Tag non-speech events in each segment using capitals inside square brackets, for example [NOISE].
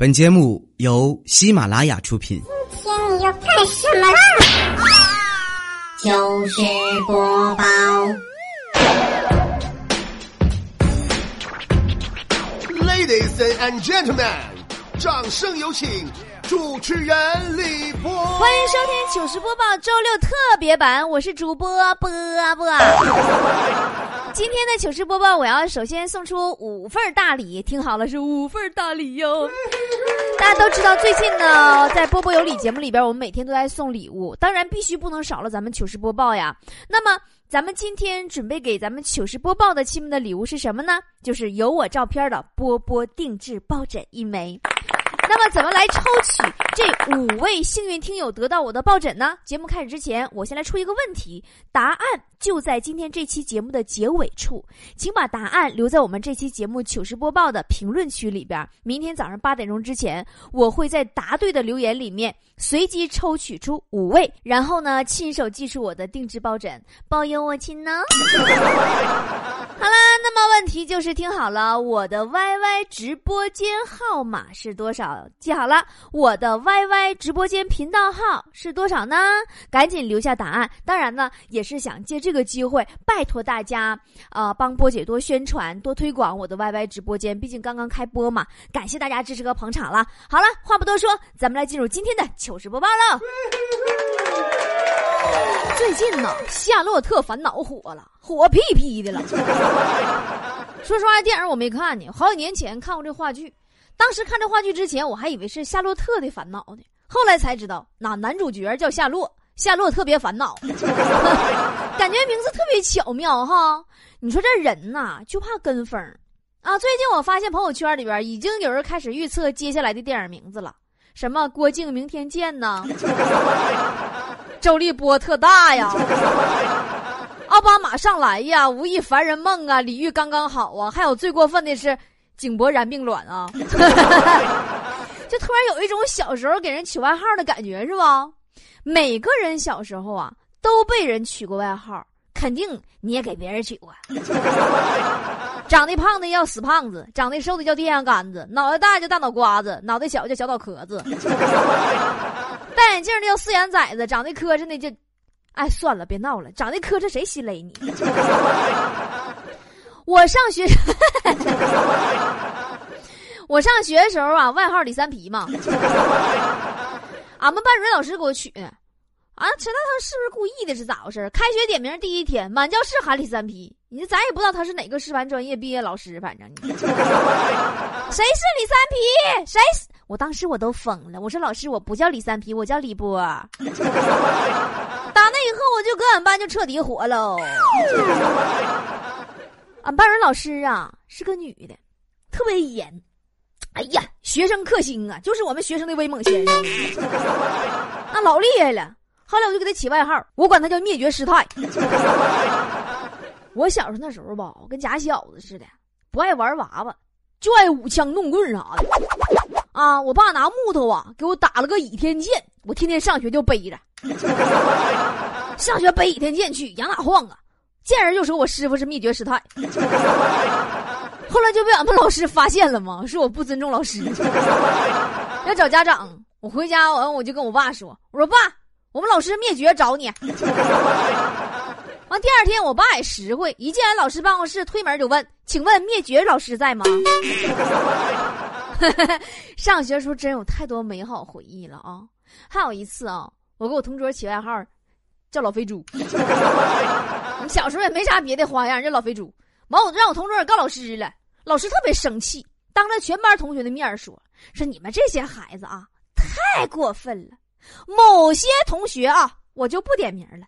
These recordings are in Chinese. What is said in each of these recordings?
本节目由喜马拉雅出品。今天你要干什么啦？糗事播报，Ladies and gentlemen，掌声有请主持人李波。欢迎收听糗事播报周六特别版，我是主播波波。[LAUGHS] 今天的糗事播报，我要首先送出五份大礼，听好了，是五份大礼哟。[LAUGHS] 大家都知道，最近呢，在波波有礼节目里边，我们每天都在送礼物，当然必须不能少了咱们糗事播报呀。那么，咱们今天准备给咱们糗事播报的亲们的礼物是什么呢？就是有我照片的波波定制抱枕一枚。那么怎么来抽取这五位幸运听友得到我的抱枕呢？节目开始之前，我先来出一个问题，答案就在今天这期节目的结尾处，请把答案留在我们这期节目糗事播报的评论区里边。明天早上八点钟之前，我会在答对的留言里面随机抽取出五位，然后呢亲手寄出我的定制抱枕，保佑我亲呢。[LAUGHS] 好啦，那么问题就是听好了，我的 YY 直播间号码是多少？记好了，我的 YY 直播间频道号是多少呢？赶紧留下答案。当然呢，也是想借这个机会拜托大家，呃，帮波姐多宣传、多推广我的 YY 直播间，毕竟刚刚开播嘛。感谢大家支持和捧场了。好了，话不多说，咱们来进入今天的糗事播报喽。最近呢，《夏洛特烦恼》火了，火屁屁的了。说实话，电影我没看呢，好几年前看过这话剧。当时看这话剧之前，我还以为是夏洛特的烦恼呢，后来才知道，那男主角叫夏洛，夏洛特别烦恼，感觉名字特别巧妙哈。你说这人呐，就怕跟风啊！最近我发现朋友圈里边已经有人开始预测接下来的电影名字了，什么郭靖明天见呐，周立波特大呀。[LAUGHS] 奥巴马上来呀，吴亦凡人梦啊，李玉刚刚好啊，还有最过分的是井柏然病卵啊，[LAUGHS] 就突然有一种小时候给人取外号的感觉，是吧？每个人小时候啊都被人取过外号，肯定你也给别人取过。[LAUGHS] 长得胖的叫死胖子，长得瘦的叫电线杆子，脑袋大叫大脑瓜子，脑袋小叫小脑壳子，戴眼镜的叫四眼崽子，长得磕碜的就。哎，算了，别闹了，长得磕碜谁心累你？[LAUGHS] 我上学，[LAUGHS] 我上学的时候啊，外号李三皮嘛。俺们班主任老师给我取，啊，知道他是不是故意的？是咋回事？开学点名第一天，满教室喊李三皮，你说咱也不知道他是哪个师范专业毕业老师，反正你。[LAUGHS] 谁是李三皮？谁？我当时我都疯了，我说老师，我不叫李三皮，我叫李波。打那以后，我就搁俺班就彻底火喽。俺班主任老师啊是个女的，特别严。哎呀，学生克星啊，就是我们学生的威猛先生，那老厉害了。后来我就给他起外号，我管他叫灭绝师太。[LAUGHS] 我小时候那时候吧，我跟假小子似的，不爱玩娃娃，就爱舞枪弄棍啥的。啊，我爸拿木头啊给我打了个倚天剑，我天天上学就背着。[LAUGHS] 上学背倚天剑去，养哪晃啊？见人就说我师傅是灭绝师太。[LAUGHS] 后来就被俺们老师发现了嘛，说我不尊重老师，[LAUGHS] 要找家长。我回家完我就跟我爸说：“我说爸，我们老师灭绝找你。”完第二天我爸也实惠，一进俺老师办公室推门就问：“请问灭绝老师在吗？” [LAUGHS] 上学时候真有太多美好回忆了啊！还有一次啊，我给我同桌起外号叫老肥猪。你 [LAUGHS] 小时候也没啥别的花样，叫老肥猪。完我就让我同桌告老师了，老师特别生气，当着全班同学的面说：“说你们这些孩子啊，太过分了。某些同学啊，我就不点名了。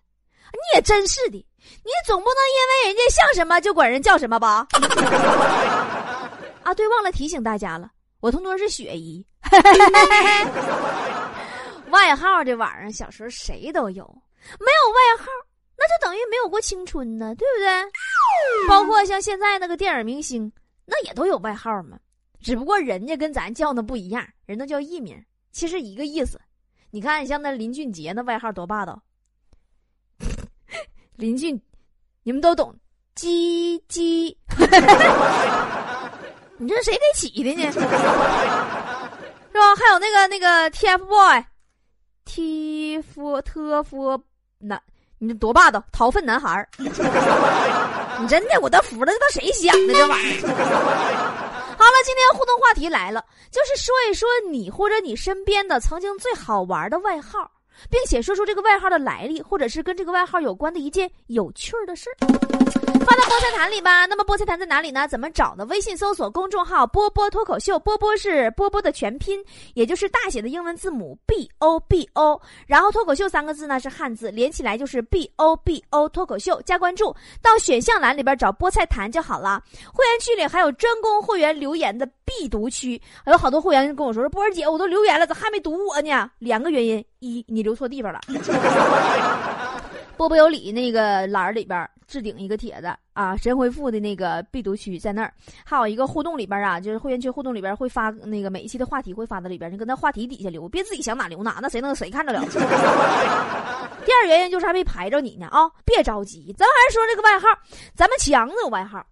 你也真是的，你总不能因为人家像什么就管人叫什么吧？” [LAUGHS] 啊，对，忘了提醒大家了。我同桌是雪姨，[LAUGHS] 外号这玩意儿，小时候谁都有，没有外号，那就等于没有过青春呢，对不对？包括像现在那个电影明星，那也都有外号嘛，只不过人家跟咱叫的不一样，人都叫艺名，其实一个意思。你看，像那林俊杰那外号多霸道，[LAUGHS] 林俊，你们都懂，鸡鸡。你这谁给起的呢？[LAUGHS] 是吧？还有那个那个 TFBOY，T F T F 男，你这多霸道，掏粪男孩儿。[LAUGHS] 你真的我都服了，这都谁想的这玩意儿？好了，今天互动话题来了，就是说一说你或者你身边的曾经最好玩的外号，并且说出这个外号的来历，或者是跟这个外号有关的一件有趣的事儿。发到菠菜坛里吧。那么菠菜坛在哪里呢？怎么找呢？微信搜索公众号“波波脱口秀”，波波是波波的全拼，也就是大写的英文字母 B O B O。然后脱口秀三个字呢是汉字，连起来就是 B O B O 脱口秀。加关注，到选项栏里边找菠菜坛就好了。会员区里还有专供会员留言的必读区，还有好多会员跟我说说波儿姐，我都留言了，咋还没读我呢？两个原因：一，你留错地方了。波波有理那个栏里边置顶一个帖子啊，神回复的那个必读区在那儿，还有一个互动里边啊，就是会员区互动里边会发那个每一期的话题会发到里边，你搁那话题底下留，别自己想哪留哪，那谁能谁看着了？[LAUGHS] 第二原因就是还没排着你呢啊，别着急，咱还是说这个外号，咱们强子有外号，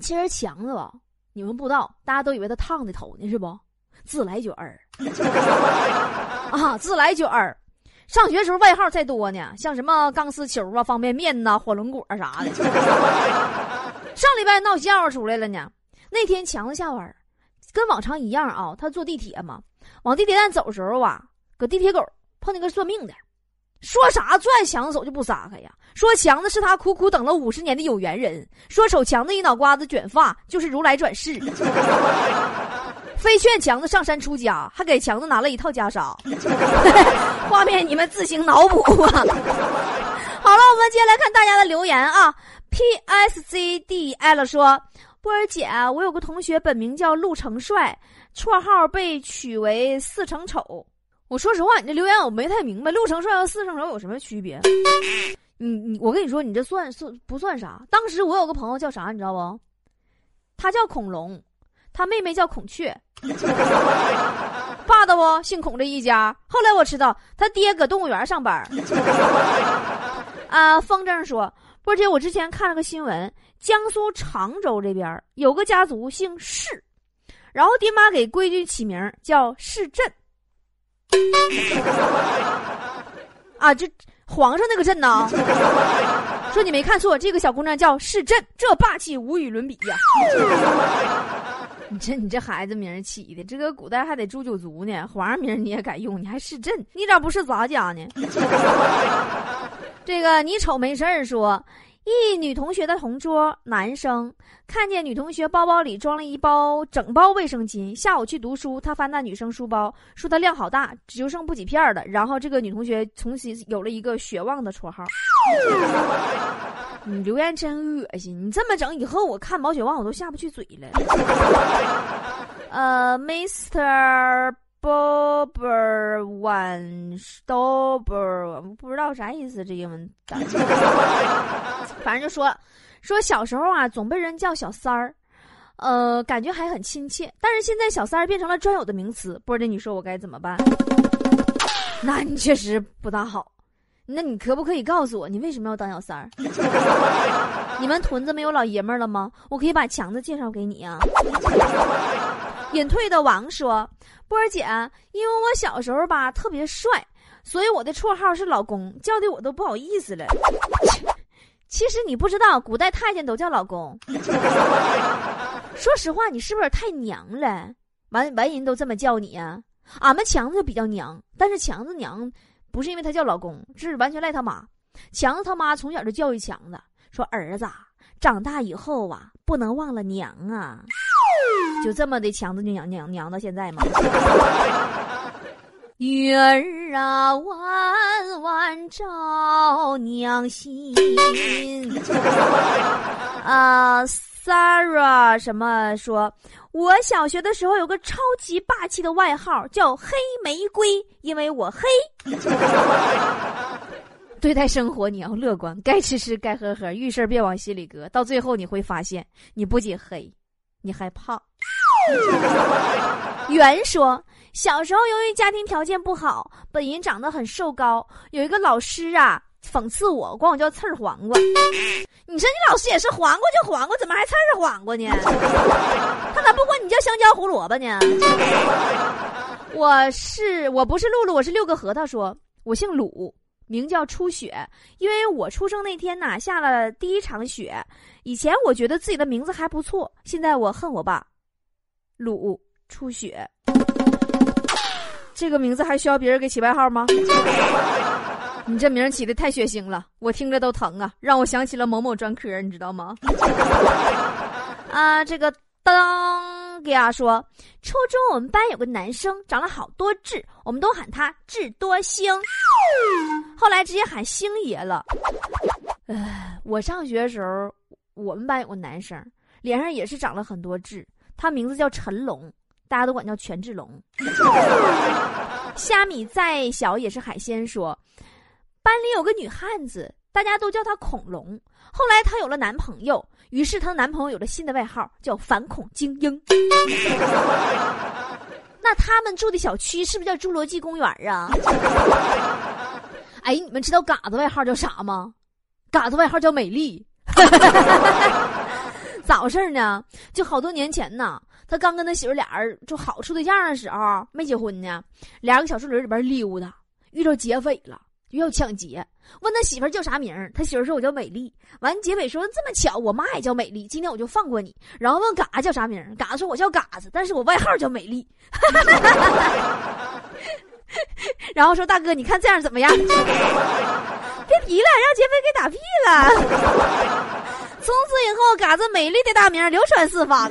其实强子吧，你们不知道，大家都以为他烫的头呢是不？自来卷儿 [LAUGHS] 啊，自来卷儿。上学时候外号再多呢，像什么钢丝球啊、方便面呐、火龙果啥的。[LAUGHS] 上礼拜闹笑话出来了呢。那天强子下班，跟往常一样啊，他坐地铁嘛，往地铁站走时候啊，搁地铁口碰见个算命的，说啥拽强子手就不撒开呀，说强子是他苦苦等了五十年的有缘人，说瞅强子一脑瓜子卷发就是如来转世。非劝强子上山出家，还给强子拿了一套袈裟。[LAUGHS] 画面你们自行脑补吧。好了，我们接下来看大家的留言啊。P S C D L 说：“波儿姐，我有个同学本名叫陆成帅，绰号被取为四成丑。”我说实话，你这留言我没太明白，陆成帅和四成丑有什么区别？你你，我跟你说，你这算算不算啥？当时我有个朋友叫啥，你知道不？他叫恐龙。他妹妹叫孔雀，霸道不？姓孔这一家。后来我知道他爹搁动物园上班。啊，风筝说，波姐，我之前看了个新闻，江苏常州这边有个家族姓氏，然后爹妈给闺女起名叫氏镇。啊，这皇上那个镇呢？说你没看错，这个小姑娘叫氏镇，这霸气无与伦比呀。你这你这孩子名起的，这个古代还得诛九族呢。皇上名你也敢用？你还是朕？你咋不是咱家呢？[LAUGHS] 这个你瞅没事儿说，一女同学的同桌男生看见女同学包包里装了一包整包卫生巾，下午去读书，他翻那女生书包，说她量好大，只就剩不几片了。然后这个女同学重新有了一个血旺的绰号。[LAUGHS] 你留言真恶心！你这么整以后，我看毛血旺我都下不去嘴了。呃，Mr. One Stopper，不知道啥意思，这英文咋。反正就说说小时候啊，总被人叫小三儿，呃，感觉还很亲切。但是现在小三儿变成了专有的名词，波姐，你说我该怎么办？那你确实不大好。那你可不可以告诉我，你为什么要当小三儿？[LAUGHS] 你们屯子没有老爷们儿了吗？我可以把强子介绍给你啊。隐退的王说：“波儿姐，因为我小时候吧特别帅，所以我的绰号是老公，叫的我都不好意思了。其实你不知道，古代太监都叫老公。说实话，你是不是太娘了？完完人都这么叫你啊？俺们强子比较娘，但是强子娘。”不是因为他叫老公，是完全赖他妈。强子他妈从小就教育强子，说儿子长大以后啊，不能忘了娘啊。就这么的，强子就娘娘娘到现在吗。月儿啊，弯弯照娘心。啊，Sarah 什么说？我小学的时候有个超级霸气的外号，叫黑玫瑰，因为我黑。[LAUGHS] 对待生活你要乐观，该吃吃，该喝喝，遇事别往心里搁，到最后你会发现，你不仅黑，你还胖。[LAUGHS] 袁说，小时候由于家庭条件不好，本人长得很瘦高，有一个老师啊。讽刺我，管我叫刺儿黄瓜。[LAUGHS] 你说你老师也是黄瓜就黄瓜，怎么还刺儿黄瓜呢？他咋不管你叫香蕉胡萝卜呢？我我是我不是露露，我是六个核桃。说我姓鲁，名叫初雪，因为我出生那天呐下了第一场雪。以前我觉得自己的名字还不错，现在我恨我爸。鲁出血，这个名字还需要别人给起外号吗？[LAUGHS] 你这名起的太血腥了，我听着都疼啊，让我想起了某某专科，你知道吗？[LAUGHS] 啊，这个当给啊说，初中我们班有个男生长了好多痣，我们都喊他智多星，后来直接喊星爷了。呃，我上学的时候，我们班有个男生，脸上也是长了很多痣，他名字叫陈龙，大家都管叫权志龙。虾米再小也是海鲜，说。班里有个女汉子，大家都叫她恐龙。后来她有了男朋友，于是她男朋友有了新的外号，叫反恐精英。那他们住的小区是不是叫侏罗纪公园啊？哎，你们知道嘎子外号叫啥吗？嘎子外号叫美丽。咋回事呢？就好多年前呢，他刚跟他媳妇俩人就好处对象的时候，没结婚呢，俩个小树林里边溜达，遇到劫匪了。就要抢劫，问他媳妇叫啥名？他媳妇说：“我叫美丽。”完，劫匪说：“这么巧，我妈也叫美丽，今天我就放过你。”然后问嘎子叫啥名？嘎子说：“我叫嘎子，但是我外号叫美丽。[LAUGHS] ”然后说：“大哥，你看这样怎么样？” [LAUGHS] 别提了，让劫匪给打屁了。从此以后，嘎子美丽的大名流传四方啊。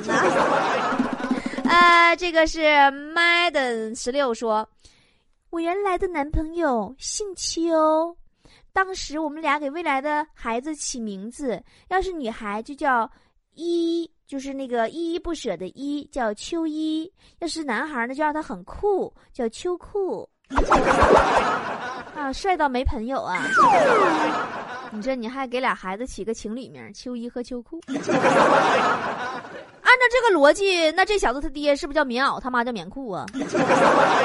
[LAUGHS] 呃，这个是 Madden 十六说。我原来的男朋友姓邱，当时我们俩给未来的孩子起名字，要是女孩就叫依，就是那个依依不舍的依，叫秋依；要是男孩呢，就让他很酷，叫秋酷。啊，帅到没朋友啊！你这你还给俩孩子起个情侣名，秋衣和秋裤。[LAUGHS] 按照这个逻辑，那这小子他爹是不是叫棉袄，他妈叫棉裤啊？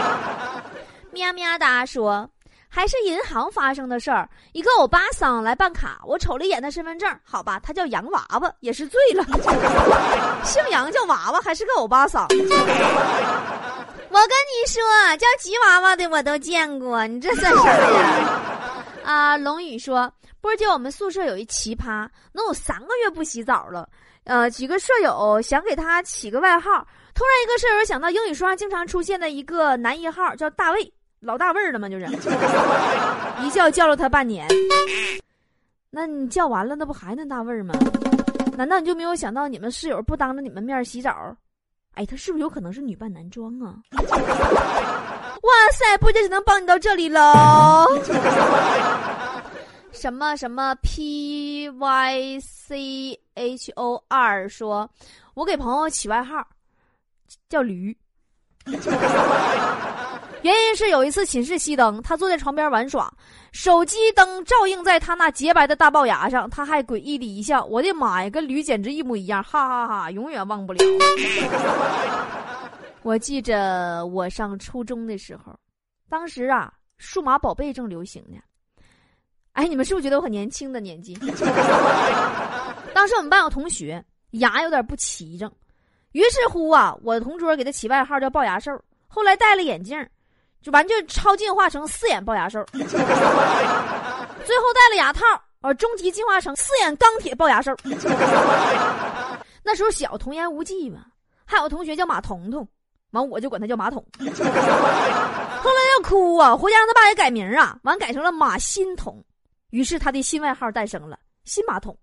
[LAUGHS] 喵喵哒说，还是银行发生的事儿。一个欧巴桑来办卡，我瞅了一眼他身份证，好吧，他叫洋娃娃，也是醉了。[LAUGHS] 姓杨叫娃娃，还是个欧巴桑。我跟你说，叫吉娃娃的我都见过，你这算啥呀？啊，龙宇说，波姐，我们宿舍有一奇葩，能有三个月不洗澡了。呃，几个舍友想给他起个外号，突然一个舍友想到英语书上经常出现的一个男一号，叫大卫。老大味儿了吗？就是一叫叫了他半年，那你叫完了，那不还那大味儿吗？难道你就没有想到你们室友不当着你们面洗澡？哎，他是不是有可能是女扮男装啊？[LAUGHS] 哇塞，不姐只能帮你到这里喽？什么什么 P Y C H O 二说，我给朋友起外号叫驴。原因是有一次寝室熄灯，他坐在床边玩耍，手机灯照映在他那洁白的大龅牙上，他还诡异的一笑。我的妈呀，跟驴简直一模一样，哈哈哈，永远忘不了。[LAUGHS] 我记着我上初中的时候，当时啊，数码宝贝正流行呢。哎，你们是不是觉得我很年轻的年纪？[LAUGHS] 当时我们班有同学牙有点不齐整，于是乎啊，我的同桌给他起外号叫龅牙兽，后来戴了眼镜。就完就超进化成四眼龅牙兽，[LAUGHS] 最后戴了牙套，呃，终极进化成四眼钢铁龅牙兽。[LAUGHS] 那时候小童言无忌嘛，还有同学叫马彤彤，完我就管他叫马桶。后来要哭啊，回家让他爸给改名啊，完改成了马新彤，于是他的新外号诞生了，新马桶。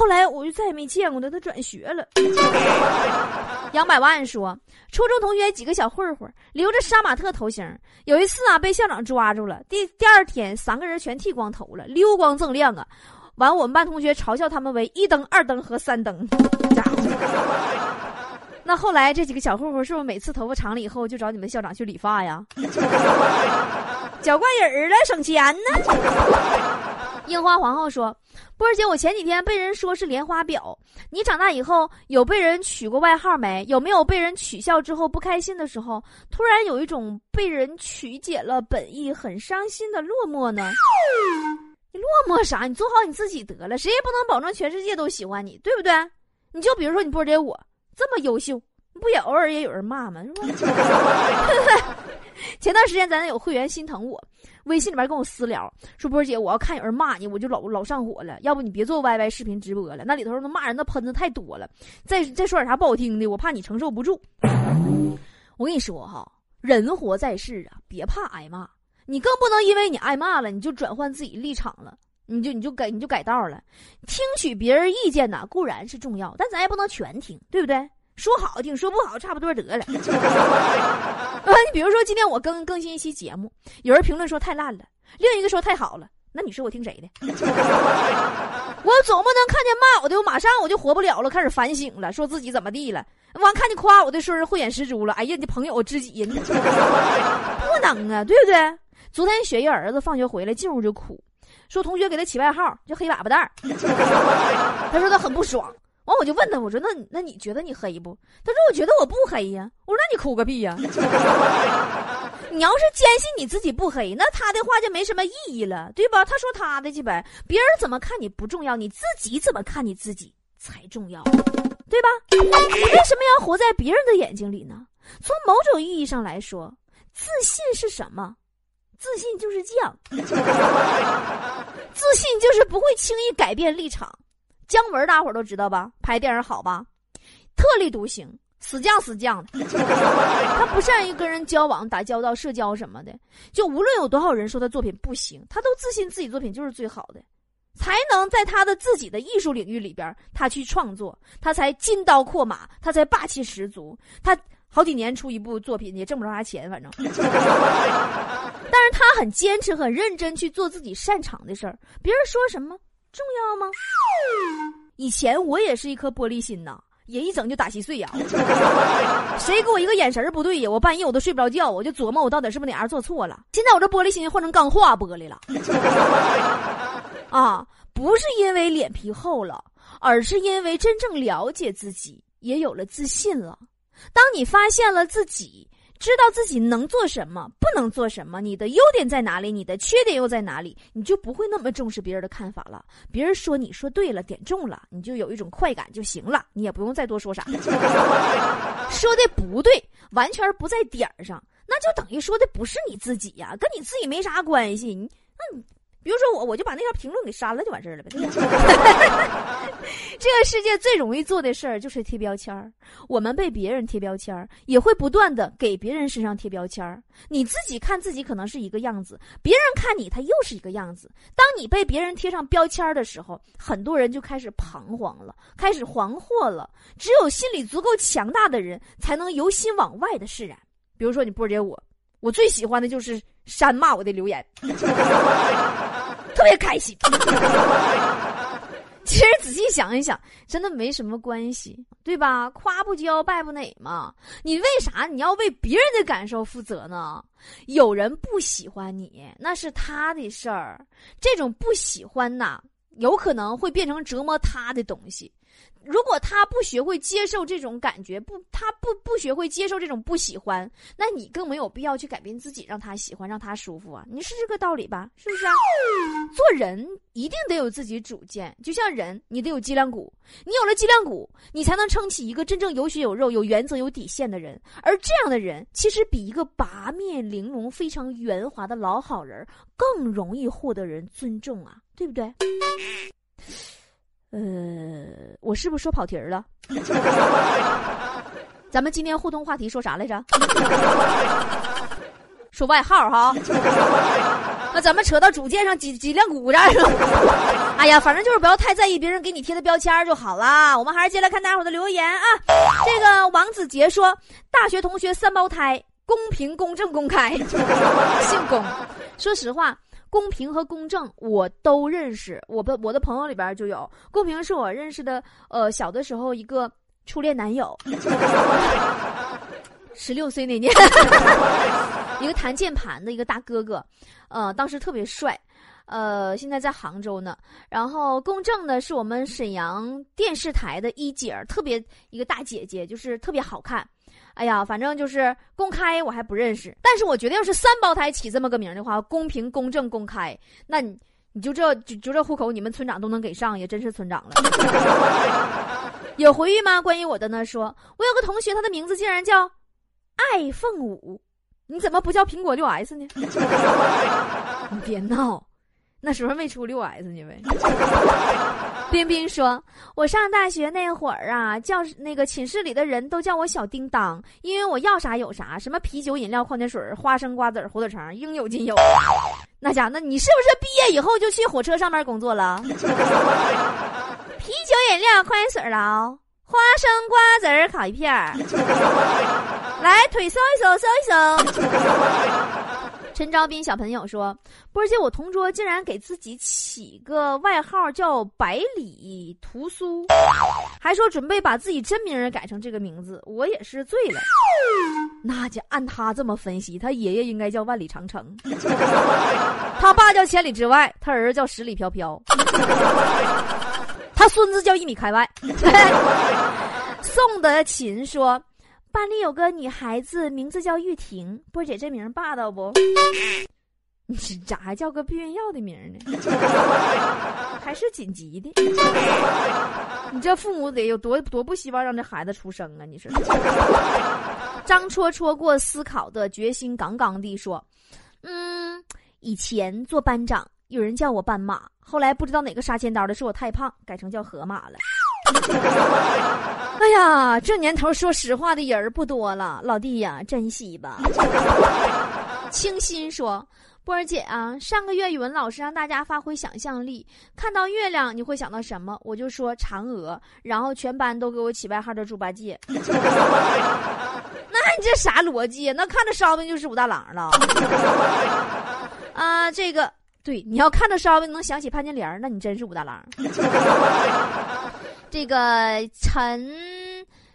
后来我就再也没见过他，他转学了。[LAUGHS] 杨百万说，初中同学几个小混混留着杀马特头型，有一次啊被校长抓住了。第第二天，三个人全剃光头了，溜光锃亮啊。完，我们班同学嘲笑他们为一灯、二灯和三灯。[LAUGHS] 那后来这几个小混混是不是每次头发长了以后就找你们校长去理发呀？[LAUGHS] 搅惯人了，省钱呢。樱花皇后说：“波儿姐，我前几天被人说是莲花婊。你长大以后有被人取过外号没？有没有被人取笑之后不开心的时候，突然有一种被人曲解了本意，很伤心的落寞呢？你落寞啥？你做好你自己得了，谁也不能保证全世界都喜欢你，对不对？你就比如说你波儿姐，我这么优秀，不也偶尔也有人骂吗？前段时间咱有会员心疼我，微信里边跟我私聊说：“波姐，我要看有人骂你，我就老老上火了。要不你别做 YY 视频直播了，那里头那骂人的喷子太多了。再再说点啥不好听的，我怕你承受不住。”我跟你说哈，人活在世啊，别怕挨骂，你更不能因为你挨骂了，你就转换自己立场了，你就你就改你就改道了。听取别人意见呐，固然是重要，但咱也不能全听，对不对？说好听，说不好，差不多得了。啊，[LAUGHS] 你比如说今天我更更新一期节目，有人评论说太烂了，另一个说太好了，那你说我听谁的？[LAUGHS] 我总不能看见骂我的，我马上我就活不了了，开始反省了，说自己怎么地了。完看见夸我的时候，慧眼识珠了，哎呀，你朋友我知己呀，不能啊，对不对？昨天雪月儿子放学回来进屋就哭，说同学给他起外号叫黑粑粑蛋儿，[LAUGHS] 他说他很不爽。完我就问他，我说那那你觉得你黑不？他说我觉得我不黑呀。我说那你哭个屁呀！[LAUGHS] 你要是坚信你自己不黑，那他的话就没什么意义了，对吧？他说他的去呗，别人怎么看你不重要，你自己怎么看你自己才重要，对吧？你为什么要活在别人的眼睛里呢？从某种意义上来说，自信是什么？自信就是犟，[LAUGHS] 自信就是不会轻易改变立场。姜文大伙都知道吧？拍电影好吧？特立独行，死犟死犟的。[LAUGHS] 他不善于跟人交往、打交道、社交什么的。就无论有多少人说他作品不行，他都自信自己作品就是最好的，才能在他的自己的艺术领域里边，他去创作，他才金刀阔马，他才霸气十足。他好几年出一部作品也挣不着啥钱，反正。[LAUGHS] 但是他很坚持、很认真去做自己擅长的事儿。别人说什么？重要吗？以前我也是一颗玻璃心呐，也一整就打稀碎呀。[LAUGHS] 谁给我一个眼神不对呀，我半夜我都睡不着觉，我就琢磨我到底是不是哪样做错了。现在我这玻璃心换成钢化玻璃了。[LAUGHS] 啊，不是因为脸皮厚了，而是因为真正了解自己，也有了自信了。当你发现了自己。知道自己能做什么，不能做什么，你的优点在哪里，你的缺点又在哪里，你就不会那么重视别人的看法了。别人说你说对了，点中了，你就有一种快感就行了，你也不用再多说啥。说的不对，完全不在点儿上，那就等于说的不是你自己呀，跟你自己没啥关系。你那你。比如说我，我就把那条评论给删了，就完事儿了呗。[LAUGHS] 这个世界最容易做的事儿就是贴标签儿。我们被别人贴标签儿，也会不断的给别人身上贴标签儿。你自己看自己可能是一个样子，别人看你他又是一个样子。当你被别人贴上标签儿的时候，很多人就开始彷徨了，开始惶惑了。只有心理足够强大的人，才能由心往外的释然。比如说你波姐我，我最喜欢的就是删骂我的留言。[LAUGHS] 特别开心。[LAUGHS] 其实仔细想一想，真的没什么关系，对吧？夸不骄，败不馁嘛。你为啥你要为别人的感受负责呢？有人不喜欢你，那是他的事儿。这种不喜欢呐，有可能会变成折磨他的东西。如果他不学会接受这种感觉，不，他不不学会接受这种不喜欢，那你更没有必要去改变自己，让他喜欢，让他舒服啊！你是这个道理吧？是不是啊？做人一定得有自己主见，就像人，你得有脊梁骨，你有了脊梁骨，你才能撑起一个真正有血有肉、有原则、有底线的人。而这样的人，其实比一个八面玲珑、非常圆滑的老好人更容易获得人尊重啊，对不对？呃，我是不是说跑题儿了？[LAUGHS] 咱们今天互动话题说啥来着？[LAUGHS] 说外号哈。那咱们扯到主见上脊脊梁骨这儿了。哎呀，反正就是不要太在意别人给你贴的标签就好了。我们还是接来看大伙的留言啊。这个王子杰说：“大学同学三胞胎，公平、公正、公开，[LAUGHS] 姓龚。说实话。”公平和公正我都认识，我的我的朋友里边就有。公平是我认识的，呃，小的时候一个初恋男友，[LAUGHS] 十六岁那年，[LAUGHS] 一个弹键盘的一个大哥哥，呃，当时特别帅，呃，现在在杭州呢。然后公正呢是我们沈阳电视台的一姐儿，特别一个大姐姐，就是特别好看。哎呀，反正就是公开，我还不认识。但是我觉得，要是三胞胎起这么个名的话，公平、公正、公开，那你你就这就就这户口，你们村长都能给上，也真是村长了。[LAUGHS] 有回忆吗？关于我的呢？说我有个同学，他的名字竟然叫 iPhone 五，你怎么不叫苹果六 S 呢？[LAUGHS] 你别闹，那时候没出六 S 呢呗。冰冰说：“我上大学那会儿啊，教那个寝室里的人都叫我小叮当，因为我要啥有啥，什么啤酒、饮料、矿泉水、花生、瓜子、火腿肠，应有尽有。那家，那你是不是毕业以后就去火车上面工作了？[LAUGHS] 啤酒、饮料、矿泉水了，花生、瓜子烤一片儿，[LAUGHS] 来腿搜一搜，搜一搜。”陈昭斌小朋友说：“波姐，我同桌竟然给自己起个外号叫百里屠苏，还说准备把自己真名改成这个名字，我也是醉了。那就按他这么分析，他爷爷应该叫万里长城，他爸叫千里之外，他儿子叫十里飘飘，他孙子叫一米开外。[LAUGHS] ”宋德勤说。班里有个女孩子，名字叫玉婷。波姐这名霸道不？你咋还叫个避孕药的名呢？还是紧急的？你这父母得有多多不希望让这孩子出生啊？你说？张戳戳过思考的决心杠杠地说：“嗯，以前做班长，有人叫我斑马，后来不知道哪个杀千刀的说我太胖，改成叫河马了。” [LAUGHS] 哎呀，这年头说实话的人不多了，老弟呀，珍惜吧。[LAUGHS] 清新说：“波儿姐啊，上个月语文老师让大家发挥想象力，看到月亮你会想到什么？我就说嫦娥，然后全班都给我起外号叫猪八戒。[LAUGHS] 那你这啥逻辑？那看着烧饼就是武大郎了。啊，这个对，你要看着烧饼能想起潘金莲，那你真是武大郎。”这个陈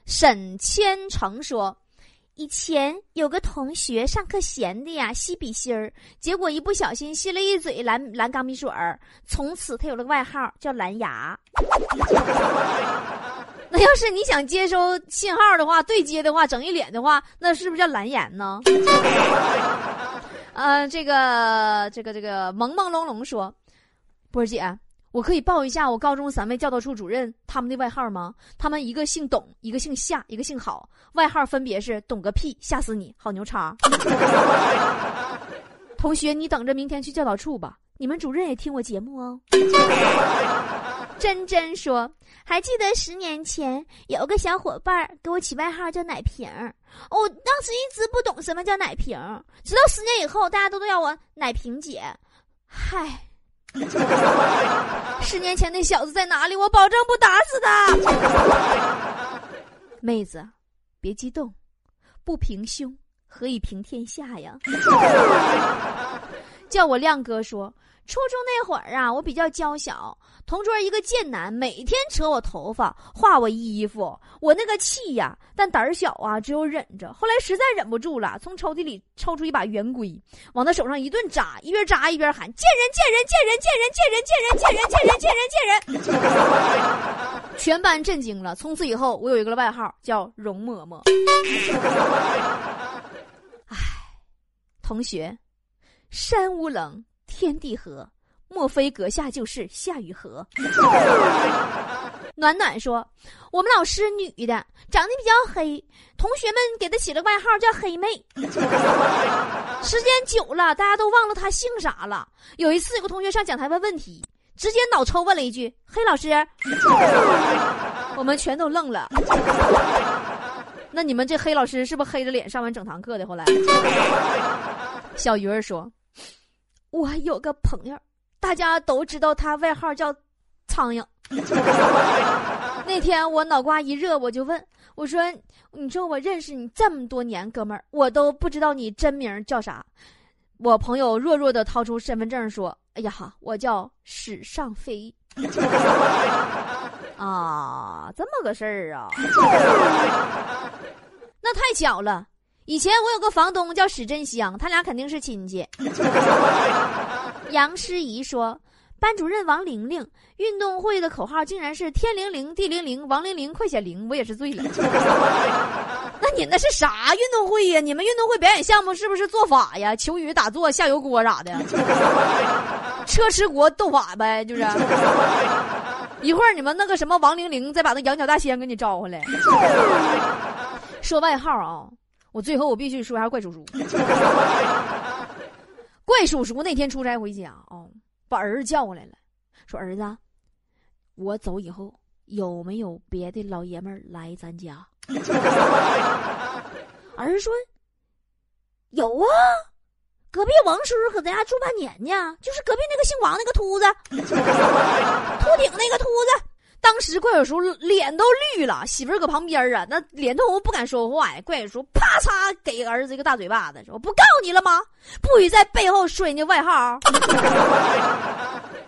沈千成说，以前有个同学上课闲的呀，吸笔芯儿，结果一不小心吸了一嘴蓝蓝钢笔水儿，从此他有了个外号叫蓝牙。[LAUGHS] 那要是你想接收信号的话，对接的话，整一脸的话，那是不是叫蓝颜呢？[LAUGHS] 呃，这个这个这个朦朦胧胧说，波儿姐。我可以报一下我高中三位教导处主任他们的外号吗？他们一个姓董，一个姓夏，一个姓郝，外号分别是“懂个屁，吓死你，好牛叉”。[LAUGHS] 同学，你等着明天去教导处吧。你们主任也听我节目哦。[LAUGHS] 真真说，还记得十年前有个小伙伴给我起外号叫奶瓶儿，我当时一直不懂什么叫奶瓶儿，直到十年以后，大家都都叫我奶瓶姐。嗨。[LAUGHS] 十年前那小子在哪里？我保证不打死他。妹子，别激动，不平胸何以平天下呀？叫我亮哥说，初中那会儿啊，我比较娇小，同桌一个贱男每天扯我头发、画我衣服，我那个气呀，但胆儿小啊，只有忍着。后来实在忍不住了，从抽屉里抽出一把圆规，往他手上一顿扎，一边扎一边喊：“贱人，贱人，贱人，贱人，贱人，贱人，贱人，贱人，贱人，贱人！”全班震惊了。从此以后，我有一个外号叫容嬷嬷。唉，同学。山无棱，天地合，莫非阁下就是夏雨荷？[LAUGHS] 暖暖说：“我们老师女的，长得比较黑，同学们给她起了外号叫黑妹。[LAUGHS] 时间久了，大家都忘了她姓啥了。有一次，有个同学上讲台问问题，直接脑抽问了一句：‘黑老师’，[LAUGHS] 我们全都愣了。那你们这黑老师是不是黑着脸上完整堂课的？后来，小鱼儿说。”我有个朋友，大家都知道他外号叫“苍蝇”。[LAUGHS] 那天我脑瓜一热，我就问我说：“你说我认识你这么多年，哥们儿，我都不知道你真名叫啥？”我朋友弱弱的掏出身份证说：“哎呀哈，我叫史上飞。[LAUGHS] ”啊，这么个事儿啊！[LAUGHS] 那太巧了。以前我有个房东叫史振香，他俩肯定是亲戚。[LAUGHS] 杨诗怡说：“班主任王玲玲，运动会的口号竟然是天灵灵地灵灵，王玲玲快显灵，我也是醉了。[LAUGHS] 那你那是啥运动会呀？你们运动会表演项目是不是做法呀？求雨打坐下油锅啥的？[LAUGHS] 车迟国斗法呗，就是。一会儿你们那个什么王玲玲再把那羊角大仙给你招回来。说外号啊，我最后我必须说一下怪叔叔。[LAUGHS] 怪叔叔那天出差回家啊，把儿子叫过来了，说儿子，我走以后有没有别的老爷们儿来咱家？[LAUGHS] 儿子说有啊。隔壁王叔叔搁咱家住半年呢，就是隔壁那个姓王那个秃子，秃顶那个秃子。当时怪叔叔脸都绿了，媳妇儿搁旁边啊，那脸通红不敢说话呀。怪叔叔啪嚓给儿子一个大嘴巴子，说：“我不告诉你了吗？不许在背后说人家外号。[LAUGHS] ”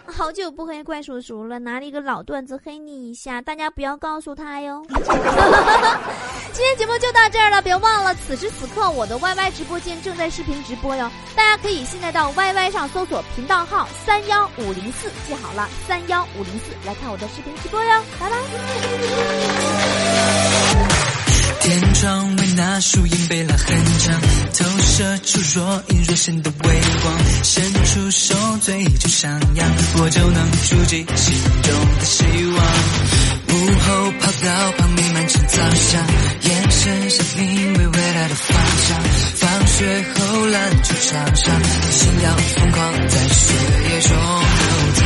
好久不黑怪叔叔了，拿了一个老段子黑你一下，大家不要告诉他哟。[LAUGHS] 到这儿了，别忘了此时此刻我的 YY 直播间正在视频直播哟，大家可以现在到 YY 上搜索频道号三幺五零四，记好了三幺五零四来看我的视频直播哟，拜拜。天窗为那树荫背了很长，投射出若隐若现的微光。伸出手追求上扬，我就能触及心中的希望。午后跑到旁边漫着早香，眼神像定位未来的方向。放学后篮球场上，心要疯狂在血液中流淌。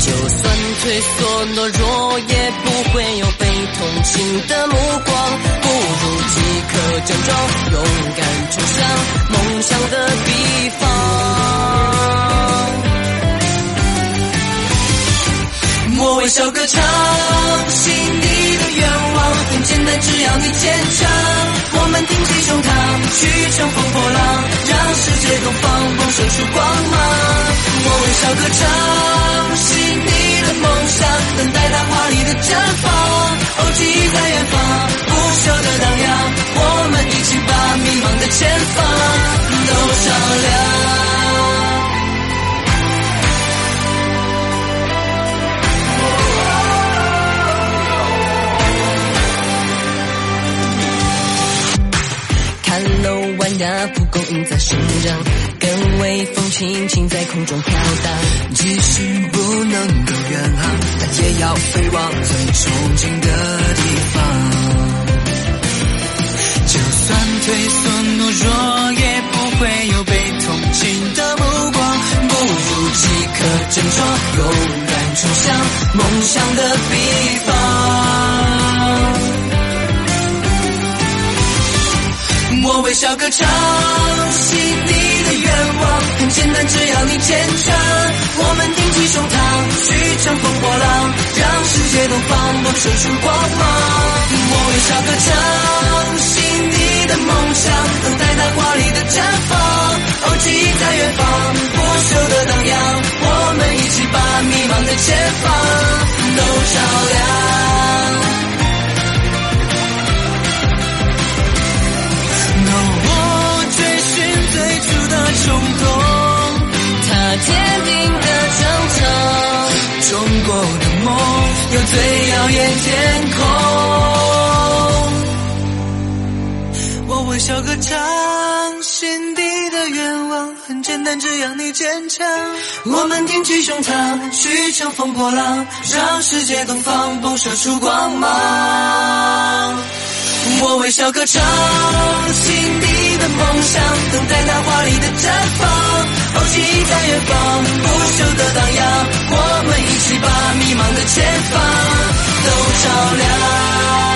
就算退缩懦弱，也不会有被同情的目光。不如即刻整装，勇敢冲向梦想的彼方。我微笑歌唱，吸引你的愿望很简单，只要你坚强。我们挺起胸膛，去乘风破浪，让世界东方迸射出光芒。我微笑歌唱，吸引你的梦想，等待它华丽的绽放。哦，记忆在远方，不朽的荡漾。我们一起把迷茫的前方都照亮。的，蒲公英在生长，跟微风轻轻在空中飘荡。即使不能够远航，但也要飞往最憧憬的地方。就算退缩懦弱，也不会有被同情的目光。不如即刻振作，勇敢冲向梦想的彼方。小歌唱，吸引你的愿望很简单，只要你坚强。我们挺起胸膛，去乘风破浪，让世界都放光射出光芒。我微笑歌唱，吸引你的梦想，等待它华丽的绽放。哦，记忆在远方，不朽的荡漾。我们一起把迷茫的前方都照亮。冲动，它坚定的征程。中国的梦有最耀眼天空。我微笑歌唱，心底的愿望很简单，只要你坚强。我们挺起胸膛，去乘风破浪，让世界东方迸射出光芒。我微笑歌唱，心底的梦想，等待它华丽的绽放。哦，记忆在远方，不朽的荡漾。我们一起把迷茫的前方都照亮。